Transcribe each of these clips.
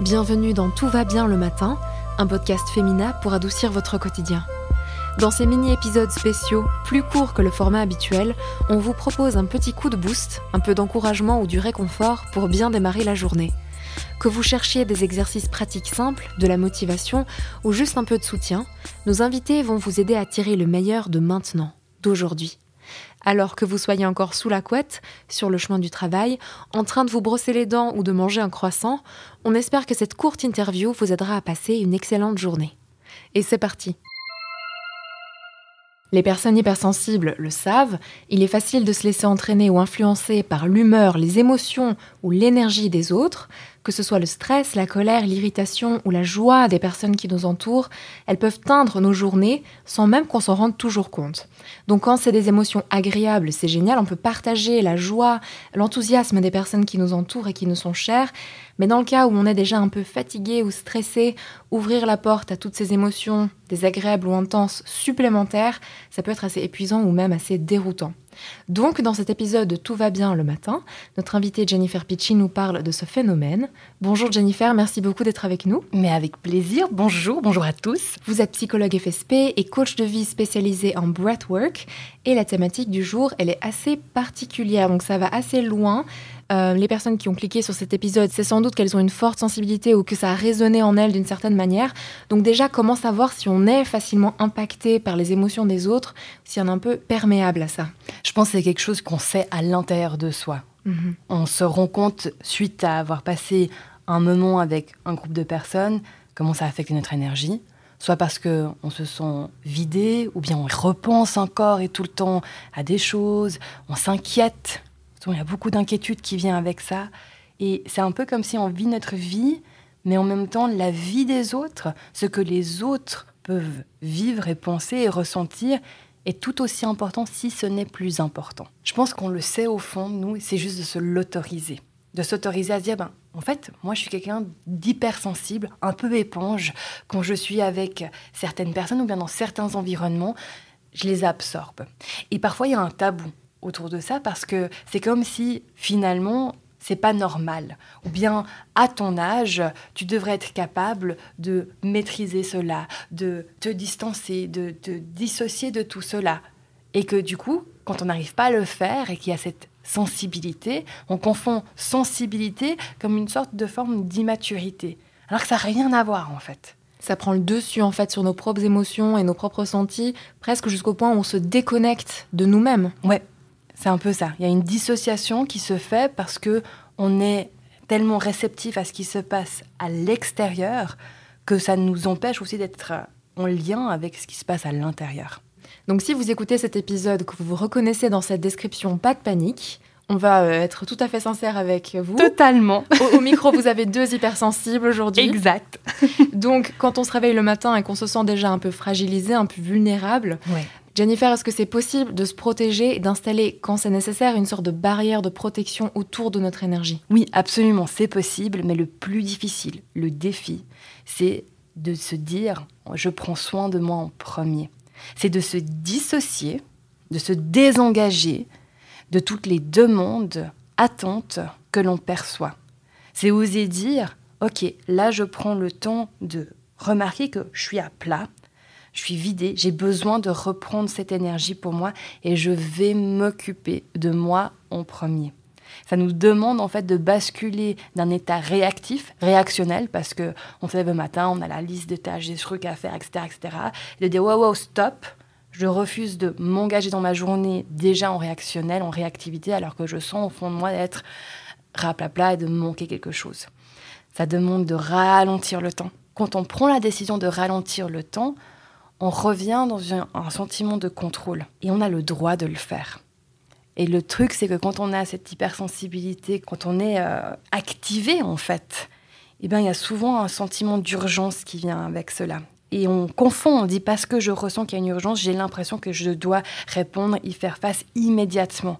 Bienvenue dans Tout va bien le matin, un podcast féminin pour adoucir votre quotidien. Dans ces mini-épisodes spéciaux, plus courts que le format habituel, on vous propose un petit coup de boost, un peu d'encouragement ou du réconfort pour bien démarrer la journée. Que vous cherchiez des exercices pratiques simples, de la motivation ou juste un peu de soutien, nos invités vont vous aider à tirer le meilleur de maintenant, d'aujourd'hui. Alors que vous soyez encore sous la couette, sur le chemin du travail, en train de vous brosser les dents ou de manger un croissant, on espère que cette courte interview vous aidera à passer une excellente journée. Et c'est parti les personnes hypersensibles le savent, il est facile de se laisser entraîner ou influencer par l'humeur, les émotions ou l'énergie des autres, que ce soit le stress, la colère, l'irritation ou la joie des personnes qui nous entourent, elles peuvent teindre nos journées sans même qu'on s'en rende toujours compte. Donc quand c'est des émotions agréables, c'est génial, on peut partager la joie, l'enthousiasme des personnes qui nous entourent et qui nous sont chères, mais dans le cas où on est déjà un peu fatigué ou stressé, ouvrir la porte à toutes ces émotions désagréables ou intenses supplémentaires, ça peut être assez épuisant ou même assez déroutant. Donc, dans cet épisode de Tout va bien le matin, notre invitée Jennifer Picci nous parle de ce phénomène. Bonjour Jennifer, merci beaucoup d'être avec nous. Mais avec plaisir, bonjour, bonjour à tous. Vous êtes psychologue FSP et coach de vie spécialisé en breathwork. Et la thématique du jour, elle est assez particulière, donc ça va assez loin. Euh, les personnes qui ont cliqué sur cet épisode, c'est sans doute qu'elles ont une forte sensibilité ou que ça a résonné en elles d'une certaine manière. Donc déjà, comment savoir si on est facilement impacté par les émotions des autres, si on est un peu perméable à ça? Je pense que c'est quelque chose qu'on sait à l'intérieur de soi. Mhm. On se rend compte, suite à avoir passé un moment avec un groupe de personnes, comment ça affecte notre énergie soit parce qu'on se sent vidé, ou bien on repense encore et tout le temps à des choses, on s'inquiète il y a beaucoup d'inquiétude qui vient avec ça. Et c'est un peu comme si on vit notre vie, mais en même temps, la vie des autres, ce que les autres peuvent vivre et penser et ressentir, est tout aussi important si ce n'est plus important. Je pense qu'on le sait au fond, nous, c'est juste de se l'autoriser. De s'autoriser à se dire, ben, en fait, moi, je suis quelqu'un d'hypersensible, un peu éponge. Quand je suis avec certaines personnes ou bien dans certains environnements, je les absorbe. Et parfois, il y a un tabou autour de ça parce que c'est comme si finalement c'est pas normal. Ou bien à ton âge, tu devrais être capable de maîtriser cela, de te distancer, de te dissocier de tout cela. Et que du coup, quand on n'arrive pas à le faire et qu'il y a cette sensibilité, on confond sensibilité comme une sorte de forme d'immaturité. Alors que ça n'a rien à voir en fait. Ça prend le dessus en fait sur nos propres émotions et nos propres sentis, presque jusqu'au point où on se déconnecte de nous-mêmes. Ouais, c'est un peu ça. Il y a une dissociation qui se fait parce que on est tellement réceptif à ce qui se passe à l'extérieur que ça nous empêche aussi d'être en lien avec ce qui se passe à l'intérieur. Donc si vous écoutez cet épisode, que vous vous reconnaissez dans cette description, pas de panique. On va euh, être tout à fait sincère avec vous. Totalement. Au, micro, vous avez deux hypersensibles aujourd'hui. Exact. Donc, quand on se réveille le matin et qu'on se sent déjà un peu fragilisé, un peu vulnérable, ouais. Jennifer, est-ce que c'est possible de se protéger et d'installer, quand c'est nécessaire, une sorte de barrière de protection autour de notre énergie? Oui, absolument, c'est possible, mais le plus difficile, le défi, c'est de se dire, je prends soin de moi en premier. C'est de se dissocier, de se désengager de toutes les demandes, attentes que l'on perçoit. C'est oser dire, ok, là je prends le temps de remarquer que je suis à plat, je suis vidée, j'ai besoin de reprendre cette énergie pour moi et je vais m'occuper de moi en premier. Ça nous demande en fait de basculer d'un état réactif, réactionnel, parce que on se lève le matin, on a la liste de tâches, des trucs à faire, etc., etc. Et de dire wow, wow, stop, je refuse de m'engager dans ma journée déjà en réactionnel, en réactivité, alors que je sens au fond de moi d'être raplapla et de manquer quelque chose. Ça demande de ralentir le temps. Quand on prend la décision de ralentir le temps, on revient dans un, sentiment de contrôle et on a le droit de le faire. Et le truc, c'est que quand on a cette hypersensibilité, quand on est euh, activé en fait, eh bien, il y a souvent un sentiment d'urgence qui vient avec cela. Et on confond, on dit parce que je ressens qu'il y a une urgence, j'ai l'impression que je dois répondre, y faire face immédiatement.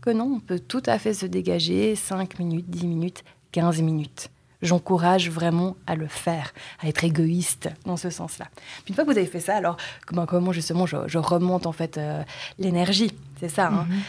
Que non, on peut tout à fait se dégager 5 minutes, 10 minutes, 15 minutes j'encourage vraiment à le faire, à être égoïste dans ce sens-là. Puis une fois que vous avez fait ça, alors comment, comment justement je, remonte en fait euh, l'énergie C'est ça. Hein. Mhm.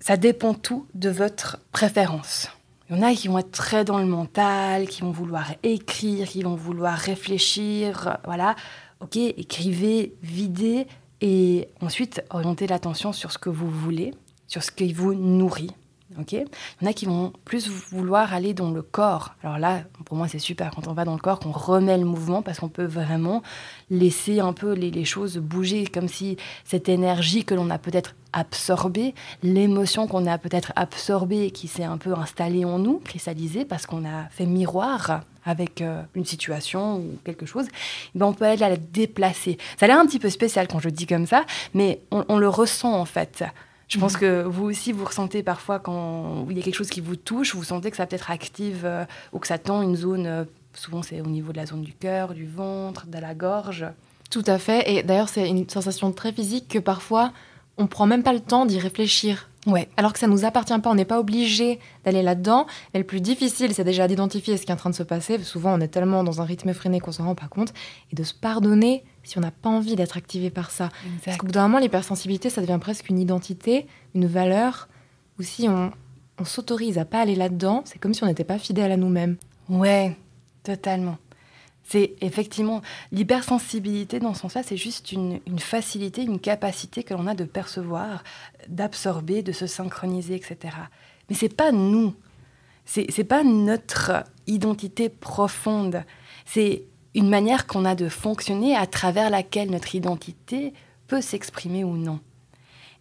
Ça dépend tout de votre préférence. Il y en a qui vont être très dans le mental, qui vont vouloir écrire, qui vont vouloir réfléchir. Voilà. Ok, écrivez, videz et ensuite orientez l'attention sur ce que vous voulez, sur ce qui vous nourrit. Ok Il y en a qui vont plus vouloir aller dans le corps. Alors là, pour moi, c'est super quand on va dans le corps, qu'on remet le mouvement parce qu'on peut vraiment laisser un peu les, choses bouger, comme si cette énergie que l'on a peut-être absorbée, l'émotion qu'on a peut-être absorbée qui s'est un peu installée en nous, cristallisée parce qu'on a fait miroir avec euh, une situation ou quelque chose, eh ben on peut aller la déplacer. Ça a l'air un petit peu spécial quand je dis comme ça, mais on le ressent en fait. Je pense mhm. que vous aussi, vous ressentez parfois quand il y a quelque chose qui vous touche, vous sentez que ça peut-être active euh, ou que ça tend une zone, euh, souvent c'est au niveau de la zone du cœur, du ventre, de la gorge. Tout à fait. Et d'ailleurs, c'est une sensation très physique que parfois, on prend même pas le temps d'y réfléchir. Ouais. Alors que ça nous appartient pas, on n'est pas obligé d'aller là-dedans. Mais le plus difficile, c'est déjà d'identifier ce qui est en train de se passer. Souvent, on est tellement dans un rythme effréné qu'on s'en rend pas compte. Et de se pardonner si on n'a pas envie d'être activé par ça. Parce qu'au bout d'un moment, l'hypersensibilité, ça devient presque une identité, une valeur. Ou si on, on s'autorise à pas aller là-dedans, c'est comme si on n'était pas fidèle à nous-mêmes. Ouais, totalement. C'est effectivement l'hypersensibilité dans son sens, c'est juste une, facilité, une capacité que l'on a de percevoir, d'absorber, de se synchroniser, etc. Mais c'est pas nous, c'est pas notre identité profonde, c'est une manière qu'on a de fonctionner à travers laquelle notre identité peut s'exprimer ou non.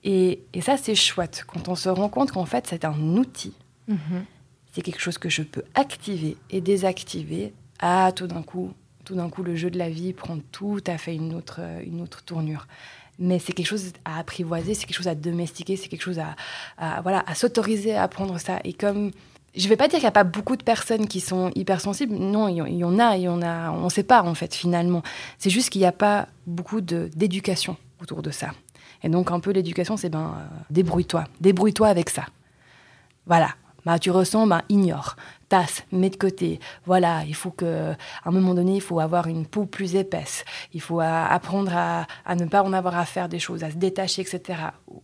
Et, ça, c'est chouette quand on se rend compte qu'en fait, c'est un outil. Mm-hmm. C'est quelque chose que je peux activer et désactiver ah, tout d'un coup, tout d'un coup, le jeu de la vie prend tout à fait une autre, euh, une autre tournure. Mais c'est quelque chose à apprivoiser, c'est quelque chose à domestiquer, c'est quelque chose à, voilà, à s'autoriser à apprendre ça. Et comme je vais pas dire qu'il n'y a pas beaucoup de personnes qui sont hypersensibles. Non, il y en a, il. On ne sait pas en fait finalement. C'est juste qu'il n'y a pas beaucoup d'éducation autour de ça. Et donc un peu l'éducation, c'est ben euh, débrouille-toi, débrouille-toi avec ça. Voilà. Bah, tu ressens, bah, ignore tasse, mets de côté. Voilà, il faut que, à un moment donné, il faut avoir une peau plus épaisse. Il faut apprendre à, ne pas en avoir à faire des choses, à se détacher, etc.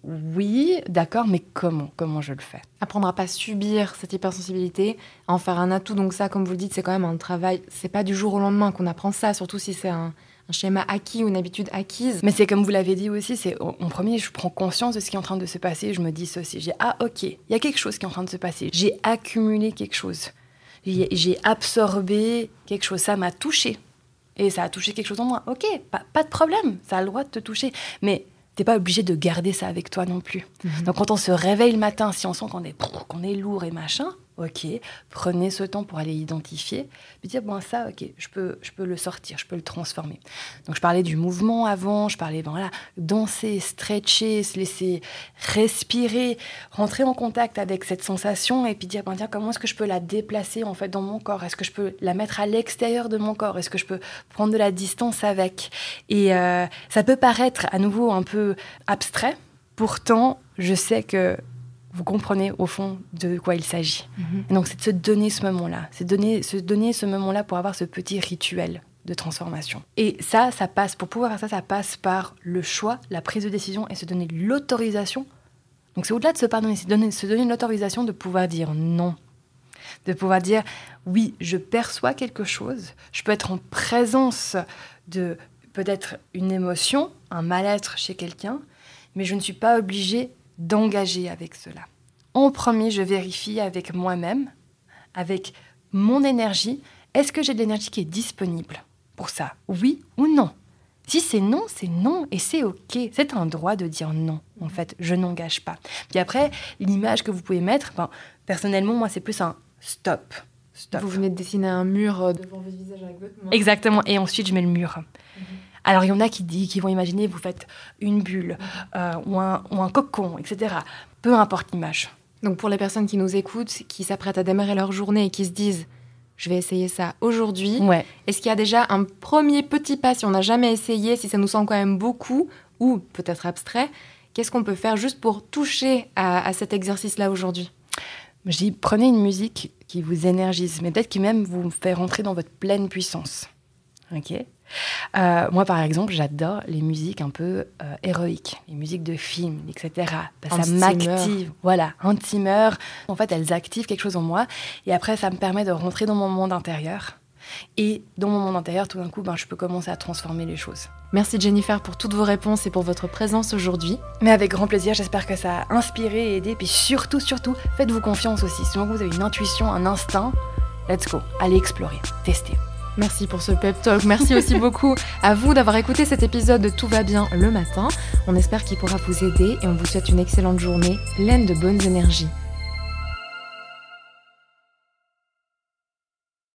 Oui, d'accord, mais comment? Comment je le fais? Apprendre à pas subir cette hypersensibilité, à en faire un atout. Donc ça, comme vous le dites, c'est quand même un travail. C'est pas du jour au lendemain qu'on apprend ça, surtout si c'est un, un schéma acquis ou une habitude acquise. Mais c'est comme vous l'avez dit aussi, c'est en premier, je prends conscience de ce qui est en train de se passer, je me dis ceci, j'ai ah ok, il y a quelque chose qui est en train de se passer, j'ai accumulé quelque chose j'ai absorbé quelque chose, ça m'a touché. Et ça a touché quelque chose en moi. Ok, pas, de problème, ça a le droit de te toucher. Mais t'es pas obligé de garder ça avec toi non plus. Mhm. Donc quand on se réveille le matin, si on sent qu'on est, qu'on est lourd et machin, ok, prenez ce temps pour aller identifier, puis dire, bon, ça, ok, je peux, je peux le sortir, je peux le transformer. Donc, je parlais du mouvement avant, je parlais, voilà, danser, stretcher, se laisser respirer, rentrer en contact avec cette sensation et puis dire, bon, tiens, comment est-ce que je peux la déplacer, en fait, dans mon corps? Est-ce que je peux la mettre à l'extérieur de mon corps? Est-ce que je peux prendre de la distance avec? Et euh, ça peut paraître à nouveau un peu abstrait, pourtant, je sais que vous comprenez au fond de quoi il s'agit. Mhm. Donc c'est de se donner ce moment-là, c'est donner, se donner ce moment-là pour avoir ce petit rituel de transformation. Et ça, ça passe, pour pouvoir faire ça, ça passe par le choix, la prise de décision et se donner l'autorisation. Donc c'est au-delà de se pardonner, c'est donner, se donner l'autorisation de pouvoir dire non. De pouvoir dire oui, je perçois quelque chose, je peux être en présence de peut-être une émotion, un mal-être chez quelqu'un, mais je ne suis pas obligée d'engager avec cela. En premier, je vérifie avec moi-même, avec mon énergie, est-ce que j'ai de l'énergie qui est disponible pour ça Oui ou non? Si c'est non, c'est non et c'est OK. C'est un droit de dire non. En fait, je n'engage pas. Puis après, l'image que vous pouvez mettre, ben, personnellement, moi, c'est plus un stop. Stop. Vous venez de dessiner un mur euh, devant votre visage avec votre main. Exactement. Et ensuite, je mets le mur. Mhm. Alors il y en a qui, dit, qui vont imaginer, vous faites une bulle euh, ou, un, ou un cocon, etc. Peu importe l'image. Donc pour les personnes qui nous écoutent, qui s'apprêtent à démarrer leur journée et qui se disent je vais essayer ça aujourd'hui. Ouais. Est-ce qu'il y a déjà un premier petit pas si on n'a jamais essayé, si ça nous semble quand même beaucoup ou peut-être abstrait Qu'est-ce qu'on peut faire juste pour toucher à, cet exercice-là aujourd'hui? Je dis prenez une musique qui vous énergise, mais peut-être qui même vous fait rentrer dans votre pleine puissance. Ok? Euh, moi, par exemple, j'adore les musiques un peu euh, héroïques, les musiques de films, etc. ça m'active. Voilà, intimeur. En fait, elles activent quelque chose en moi. Et après, ça me permet de rentrer dans mon monde intérieur. Et dans mon monde intérieur, tout d'un coup, ben, je peux commencer à transformer les choses. Merci Jennifer pour toutes vos réponses et pour votre présence aujourd'hui. Mais avec grand plaisir, j'espère que ça a inspiré et aidé. Puis surtout, surtout, faites-vous confiance aussi. Si vous avez une intuition, un instinct, let's go. Allez explorer, tester. Merci pour ce pep talk. Merci aussi beaucoup à vous d'avoir écouté cet épisode de Tout va bien le matin. On espère qu'il pourra vous aider et on vous souhaite une excellente journée pleine de bonnes énergies.